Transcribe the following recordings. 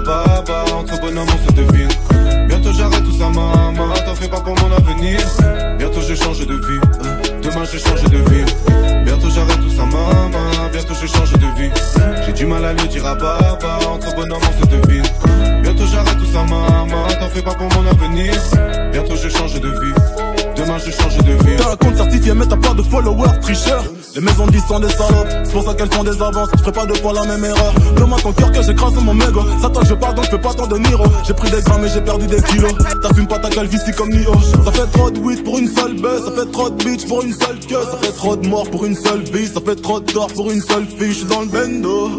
baba. Entre bonhomme, on se devine. Bientôt j'arrête tout ça, maman. T'en fais pas pour mon avenir. Bientôt je change de vie. Demain je change de vie. Bientôt j'arrête tout ça, maman. Bientôt je change de vie. J'ai du mal à le dire à. Entre bonhomme, on se devine. Bientôt j'arrête tout ça, maman. T'en fais pas pour mon avenir. Bientôt je change de vie. Demain je change de vie. T'as un compte certifié, mais t'as pas de followers, tricheur. Les maisons disent sont des salopes, c'est pour ça qu'elles font des avances. Je ferai pas deux fois la même erreur. Demande ton cœur que j'écrase mon mégot. Ça toi je parle donc je fais pas tant de Niro. J'ai pris des grammes et j'ai perdu des kilos. T'assumes pas ta calvitie comme Nio. Ça fait trop de weed pour une seule baisse. Ça fait trop de bitch pour une seule queue. Ça fait trop de mort pour une seule vie. Ça fait trop de tort pour une seule fille. Je suis dans le bendo.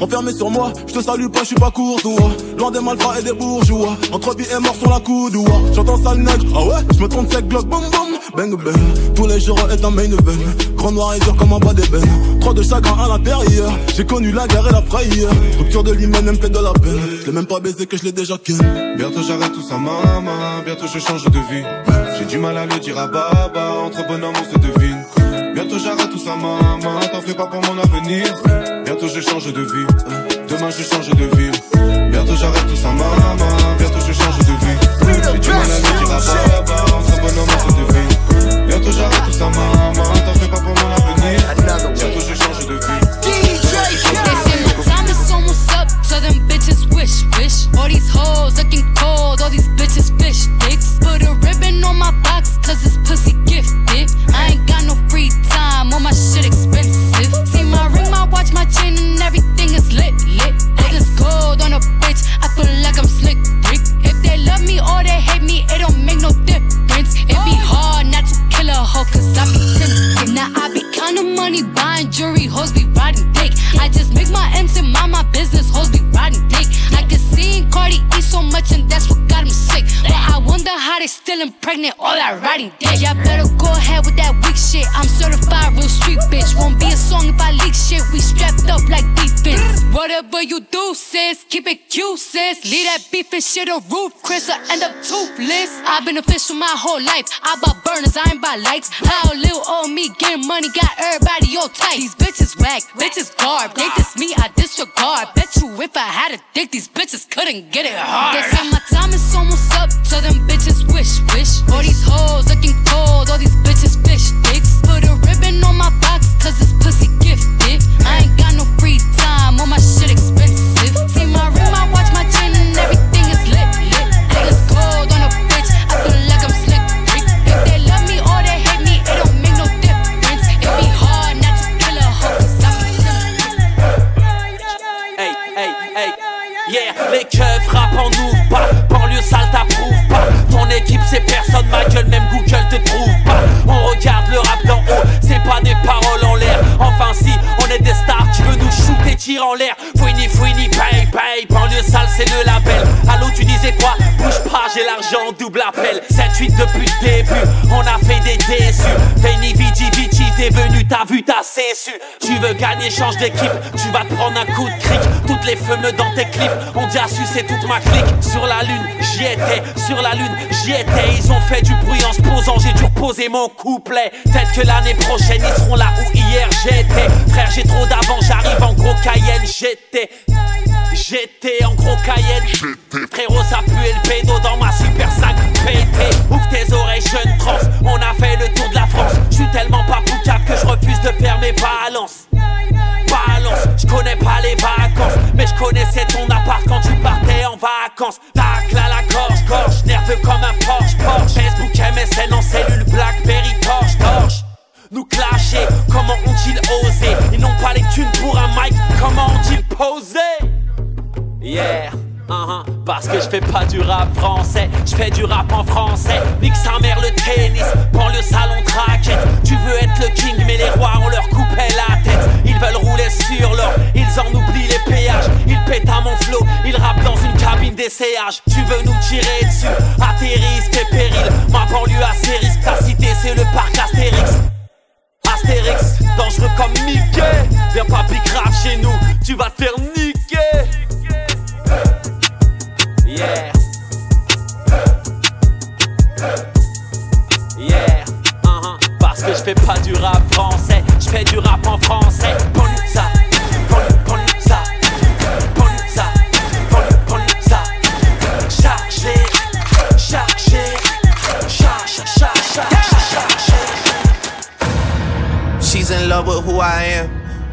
Renfermé sur moi, je te salue pas, je suis pas courtois. Loin des malfrats et des bourgeois. Entre vie et mort sur la coude, J'entends ça le nègre, ah ouais, je me trompe sec, glock, boum boum. Bang bang, tous les jours est un main event. Grand noir et dur comme un bas d'ébène. Trop de chagrin à l'intérieur. J'ai connu la guerre et la frayeur. Rupture de l'hymen, me fait de la peine. Je l'ai même pas baisé que je l'ai déjà ken. Bientôt j'arrête tout ça, maman. Bientôt je change de vie. J'ai du mal à le dire à baba. Entre bonhomme, on se devine. Bientôt j'arrête tout ça, maman. T'en fais pas pour mon avenir. Bientôt je change de vie. Demain je change de vie. Bientôt j'arrête tout ça, maman. Bientôt je change de vie. J'ai du mal à le dire à baba. Entre bonhomme, on se devine. Bientôt j'arrête tout ça, maman. T'en fais pas pour mon avenir. Bientôt je change de vie. They say my time is almost up, so them bitches wish, wish. All these hoes looking cold, all these bitches buying jewelry, hoes be riding dick. I just make my ends and mind my business, hoes be riding dick. I can see Cardi eat so much and that's How they still impregnate all that riding dick. Y'all better go ahead with that weak shit. I'm certified real street bitch. Won't be a song if I leak shit. We strapped up like defense. Whatever you do, sis, keep it cute, sis. Leave that beef and shit a roof, Chris. I end up toothless. I've been official my whole life. I bought burners, I ain't buy lights. How little old me getting money got everybody all tight. These bitches whack, bitches garb. They diss me, I disregard. Bet you if I had a dick, these bitches couldn't get it hard. They say my time is almost up, so them bitches wish, wish. All these hoes looking cold, all these bitches fish dicks. Put a ribbon on my box, cause this pussy gifted. I ain't got no free time, all my shit en l'air, fouini fouini, paye paye, banlieue sale c'est le label, allô tu disais quoi, bouge pas, j'ai l'argent, double appel, 7-8 depuis le début, on a fait des déçus, Veni Vici Vici, t'es venu, t'as vu, t'as su tu veux gagner, change d'équipe, tu vas te prendre un coup de cric, les feux dans tes clips, on dit à sucer toute ma clique, sur la lune, j'y étais, sur la lune, j'y étais, ils ont fait du bruit en se posant, j'ai dû reposer mon couplet, peut-être que l'année prochaine ils seront là où hier j'étais, frère j'ai trop d'avant, j'arrive en gros Cayenne, j'étais, j'étais en gros Cayenne, frérot ça pue le pédo dans ma super 5 pété, ouvre tes oreilles jeune trans, on a fait le tour de la France, je suis tellement pas poucave que je refuse de faire mes balances, balance, je connais pas les vacances, mais je connaissais ton appart quand tu partais en vacances, tac là la gorge, gorge, nerveux comme un Porsche, Porsche, Facebook, MSN en cellule, Blackberry, torche, torche. Nous clasher, comment ont-ils osé? Ils n'ont pas les thunes pour un mic, comment ont-ils posé? Yeah Uh-huh, parce que je fais pas du rap français, je fais du rap en français. Nique sa mère le tennis, prends le salon traquette. Tu veux être le king, mais les rois on leur coupait fais pas du rap français, je fais du rap en français. Ponza, ponza, ponza, ponza, chargé, chargé, chargé, chargé. She's in love with who I am.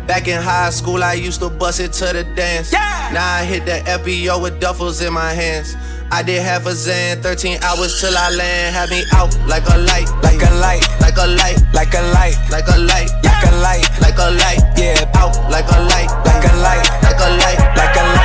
Back in high school, I used to bust it to the dance. Now I hit the FBO with duffels in my hands. I did half a Zan, 13 hours till I land. Had me out like a light, like a light, like a light, like a light, like a light, like a light, like a light. Yeah, out like a light, like a light, like a light, like a light.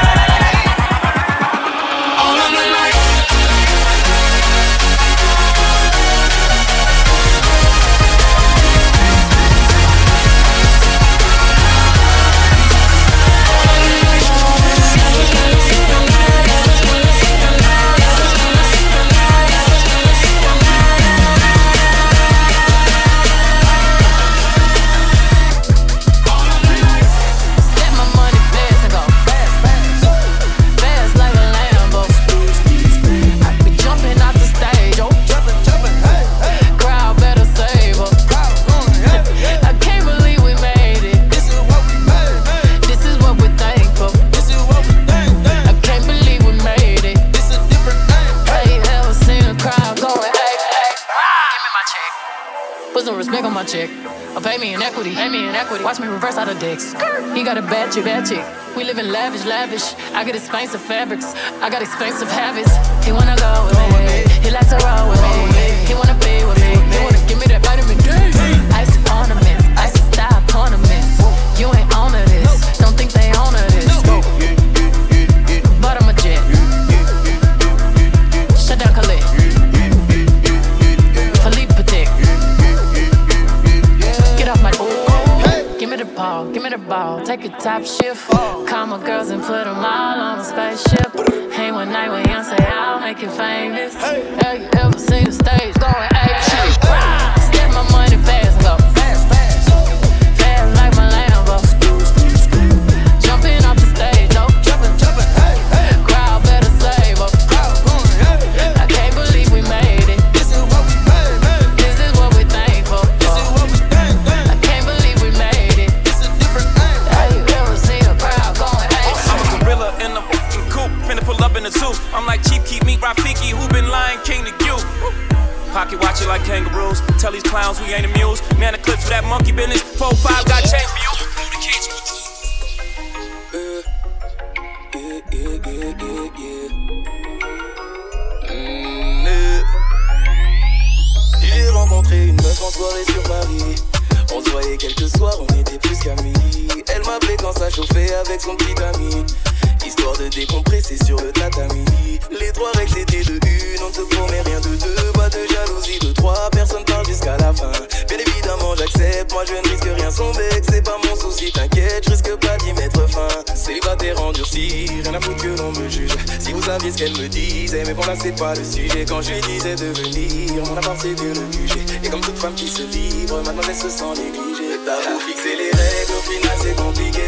Chick, Or pay me in equity, pay me in equity. Watch me reverse out of dicks. He got a bad chick. We live in lavish, lavish. I get expensive fabrics. I got expensive habits. He wanna go with me. He likes to roll with me. He wanna be with me. He wanna give me that vitamin D. the give me the ball. Take a top shift. Call my girls and put them all on a spaceship. Hang one night with Beyonce, I'll make you famous. Have you ever seen the stage going ape shit? Step my money fast clowns we ain't amused. Man, the clips for that monkey business. 4-5 got change for you. J'ai rencontré une meuf en soirée sur Paris. On se voyait quelques soirs, on était plus qu'amis. Elle m'appelait quand ça chauffait avec son petit ami. Histoire de décompresser sur le tatami. Les trois règles étaient de une, on ne se promet rien de deux. Pas de jalousie de trois, personne parle jusqu'à la fin. Bien évidemment, j'accepte, moi je ne risque rien, son bec, c'est pas mon souci, t'inquiète, je risque pas d'y mettre fin. Célibataire endurci, rien à foutre que l'on me juge. Si vous saviez ce qu'elle me disait, mais bon là c'est pas le sujet. Quand je lui disais de venir, mon appart c'était le QG. Et comme toute femme qui se livre, maintenant elle se sent négligée. T'as fixer les règles, au final c'est compliqué,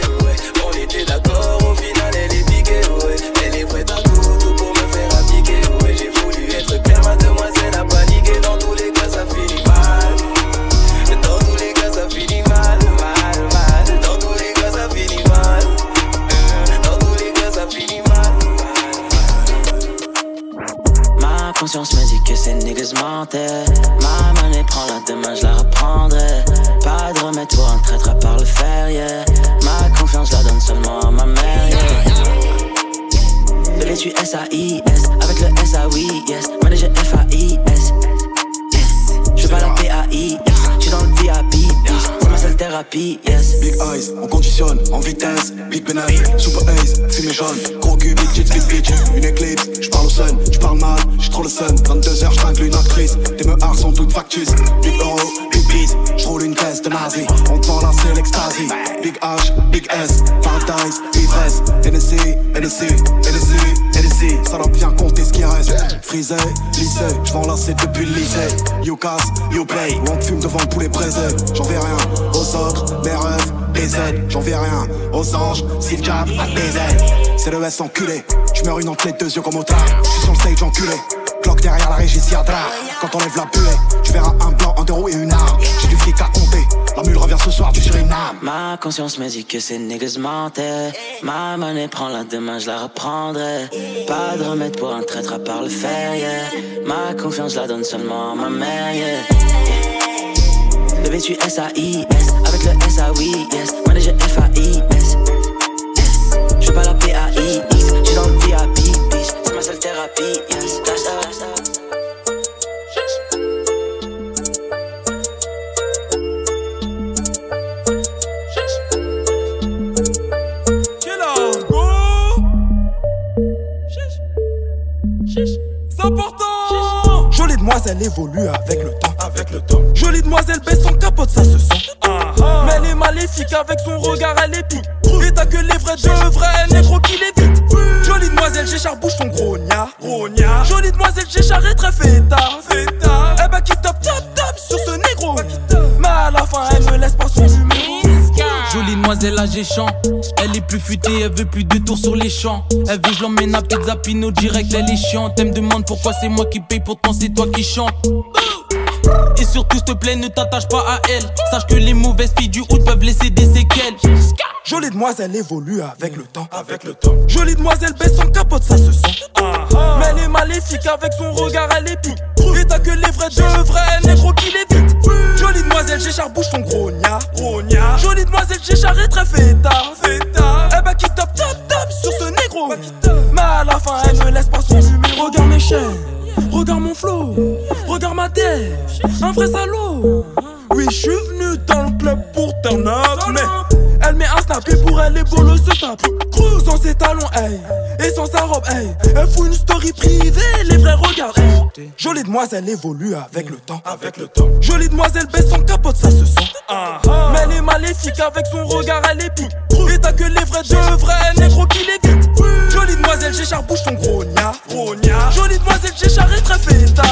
Tu S-A-I-S, avec le S-A-Oui, yes. Manager F-A-I-S. Je veux pas la P-A-I-S, je suis dans le VIP, c'est ma seule thérapie, yes. Big eyes, on conditionne, en vitesse, big penis, super ace, fumée jaune, gros cul, tits, big bitch, une éclipse, j'parle au sun, j'parle mal, j'suis trop le sun, 22h j'tringle une actrice, tes meurs sont toutes factices, big euro, big beat, j'roule une caisse de nazi, on te vend là c'est l'extasie, big H, big S, paradise, ivresse, NSC, NSC, NSC, NSC, ça bien compter ce qui reste, frisé, lycée, j'vends lasser depuis le lycée, you casse, you play, ou on te fume devant le poulet braisé, j'en vais rien aux autres, mes rêves, des aides, j'en vais rien aux anges, si le a des ailes, c'est le S enculé, j'meurs une entrée deux yeux comme au train, j'suis sur le stage enculé, cloque derrière la régie Siadra, quand on lève la buée, Ma conscience me dit que ces niggas. Ma monnaie prend la demain, je la reprendrai. Pas de remède pour un traître à part le fer, yeah. Ma confiance, je la donne seulement à ma mère, yeah. Bébé, tu S-A-I-S. Avec le S-A-Oui, yes. Manager F-A-I-S. Maléfique avec son regard, elle est pique. Et t'as que les vrais de vrais négro qui l'évitent. Jolie demoiselle, j'échar bouge ton grogna, grogna. Jolie demoiselle, j'échar est très feta, feta. Eh bah qui top, top, top sur ce négro. Mais à la fin, elle me laisse pas son numéro. Jolie demoiselle âgée chant Elle est plus futée, elle veut plus de tours sur les champs Elle veut que je l'emmène à Pizza Pino direct, elle est chiante Elle me demande pourquoi c'est moi qui paye, pourtant c'est toi qui chante et surtout, s'il te plaît, ne t'attache pas à elle. Sache que les mauvaises filles du hood peuvent laisser des séquelles. Jolie demoiselle évolue avec le temps, avec le temps. Jolie demoiselle baisse son capote, ça se sent. Mais elle est maléfique avec son regard, elle est pique. Et t'as que les vrais de vrais négro qui l'évitent. Jolie demoiselle, j'échar bouge ton grogna, grogna. Jolie demoiselle, j'échar est très feta, feta. Eh bah qui top, top, top sur ce négro. Mais à la fin, elle me laisse pas son numéro. Regarde mes chaînes, regarde mon flow, regarde ma tête, un vrai salaud. Oui, je suis venu dans le club pour turn up, mais elle met un snap et pour elle les bolos se tapent. Sans ses talons, hey, et sans sa robe, hey. Elle fout une story privée, les vrais regardent, hey. Jolie demoiselle évolue avec le temps, avec le temps. Jolie demoiselle baisse son capote, ça se sent. Mais elle est maléfique avec son regard, elle est pique. Et t'as que les vrais de vrais négro qui l'évitent. Jolie demoiselle, j'échar bouge ton grogna, grogna. Jolie demoiselle, j'échar est très feta.